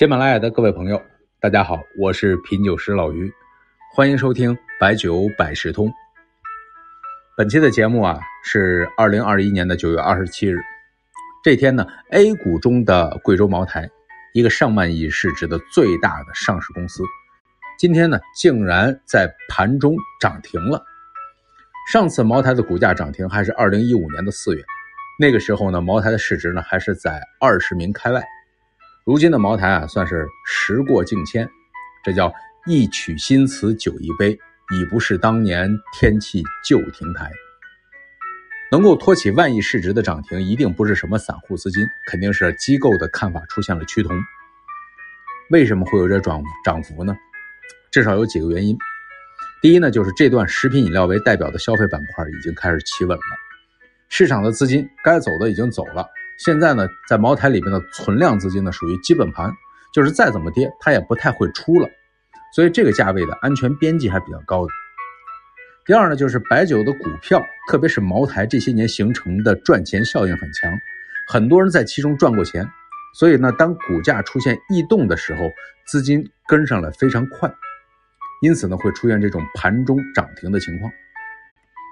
喜马拉雅的各位朋友，大家好，我是品酒师老于，欢迎收听白酒百事通。本期的节目啊，是二零二一年的九月二十七日，这天呢，A 股中的贵州茅台，一个上万亿市值的最大的上市公司，今天呢，竟然在盘中涨停了。上次茅台的股价涨停还是二零一五年的四月，那个时候呢，茅台的市值呢还是在二十名开外。如今的茅台啊，算是时过境迁，这叫一曲新词酒一杯，已不是当年天气旧亭台。能够托起万亿市值的涨停，一定不是什么散户资金，肯定是机构的看法出现了趋同。为什么会有这涨涨幅呢？至少有几个原因。第一呢，就是这段食品饮料为代表的消费板块已经开始企稳了，市场的资金该走的已经走了。现在呢，在茅台里面的存量资金呢，属于基本盘，就是再怎么跌，它也不太会出了，所以这个价位的安全边际还比较高的。第二呢，就是白酒的股票，特别是茅台这些年形成的赚钱效应很强，很多人在其中赚过钱，所以呢，当股价出现异动的时候，资金跟上来非常快，因此呢，会出现这种盘中涨停的情况。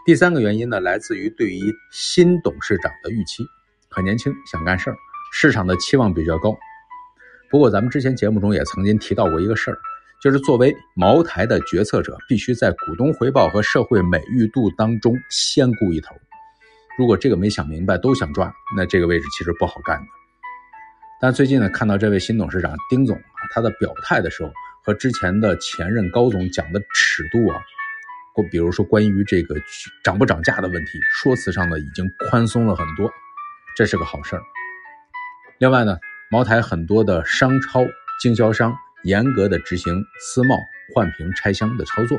第三个原因呢，来自于对于新董事长的预期。很年轻，想干事儿，市场的期望比较高。不过，咱们之前节目中也曾经提到过一个事儿，就是作为茅台的决策者，必须在股东回报和社会美誉度当中先顾一头。如果这个没想明白，都想赚，那这个位置其实不好干的。但最近呢，看到这位新董事长丁总啊，他的表态的时候，和之前的前任高总讲的尺度啊，或比如说关于这个涨不涨价的问题，说辞上呢已经宽松了很多。这是个好事儿。另外呢，茅台很多的商超经销商严格的执行私贸换瓶拆箱的操作，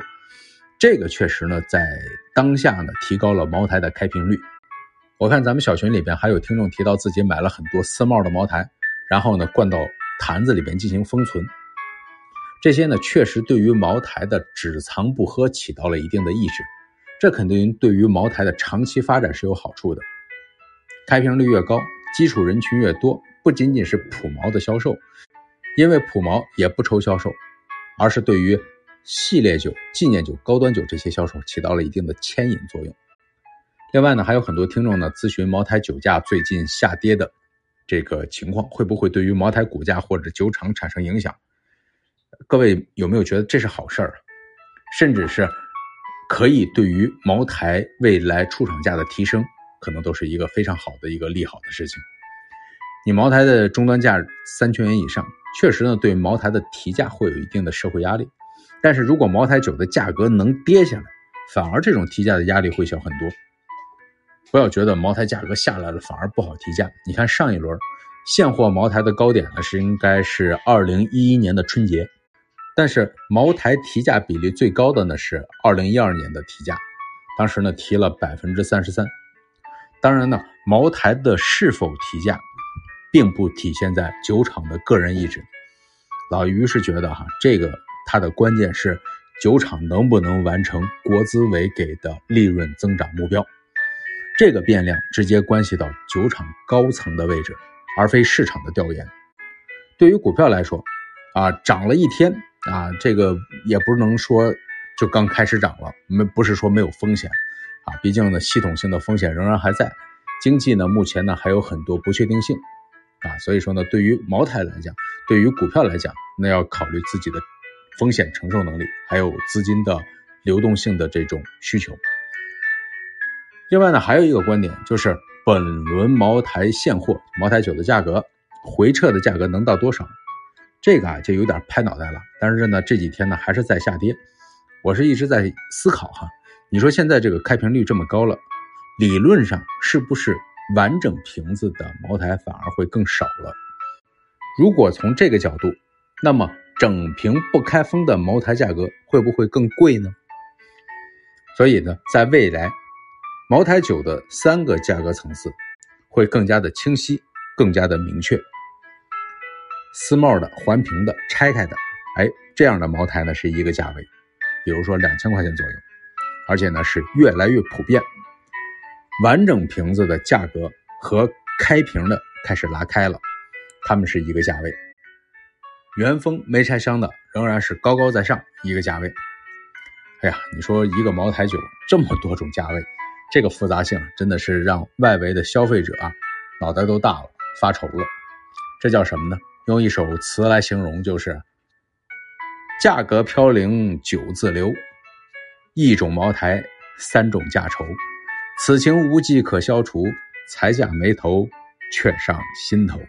这个确实呢，在当下呢，提高了茅台的开瓶率。我看咱们小群里边还有听众提到自己买了很多私贸的茅台，然后呢，灌到坛子里边进行封存。这些呢，确实对于茅台的只藏不喝起到了一定的抑制，这肯定对于茅台的长期发展是有好处的。开瓶率越高，基础人群越多，不仅仅是普茅的销售，因为普茅也不愁销售，而是对于系列酒、纪念酒、高端酒这些销售起到了一定的牵引作用。另外呢，还有很多听众呢咨询茅台酒价最近下跌的这个情况，会不会对于茅台股价或者酒厂产生影响？各位有没有觉得这是好事儿？甚至是可以对于茅台未来出厂价的提升？可能都是一个非常好的一个利好的事情。你茅台的终端价三千元以上，确实呢对茅台的提价会有一定的社会压力。但是如果茅台酒的价格能跌下来，反而这种提价的压力会小很多。不要觉得茅台价格下来了反而不好提价。你看上一轮现货茅台的高点呢是应该是二零一一年的春节，但是茅台提价比例最高的呢是二零一二年的提价，当时呢提了百分之三十三。当然呢，茅台的是否提价，并不体现在酒厂的个人意志。老于是觉得哈，这个它的关键是酒厂能不能完成国资委给的利润增长目标。这个变量直接关系到酒厂高层的位置，而非市场的调研。对于股票来说，啊，涨了一天啊，这个也不能说就刚开始涨了，没不是说没有风险。啊，毕竟呢，系统性的风险仍然还在，经济呢，目前呢还有很多不确定性，啊，所以说呢，对于茅台来讲，对于股票来讲，那要考虑自己的风险承受能力，还有资金的流动性的这种需求。另外呢，还有一个观点就是，本轮茅台现货茅台酒的价格回撤的价格能到多少？这个啊，就有点拍脑袋了。但是呢，这几天呢还是在下跌，我是一直在思考哈。你说现在这个开瓶率这么高了，理论上是不是完整瓶子的茅台反而会更少了？如果从这个角度，那么整瓶不开封的茅台价格会不会更贵呢？所以呢，在未来，茅台酒的三个价格层次会更加的清晰，更加的明确。私贸的、环瓶的、拆开的，哎，这样的茅台呢是一个价位，比如说两千块钱左右。而且呢是越来越普遍，完整瓶子的价格和开瓶的开始拉开了，它们是一个价位。原封没拆箱的仍然是高高在上一个价位。哎呀，你说一个茅台酒这么多种价位，这个复杂性真的是让外围的消费者啊脑袋都大了，发愁了。这叫什么呢？用一首词来形容，就是价格飘零酒自流，一种茅台三种价愁，此情无计可消除，才下眉头却上心头。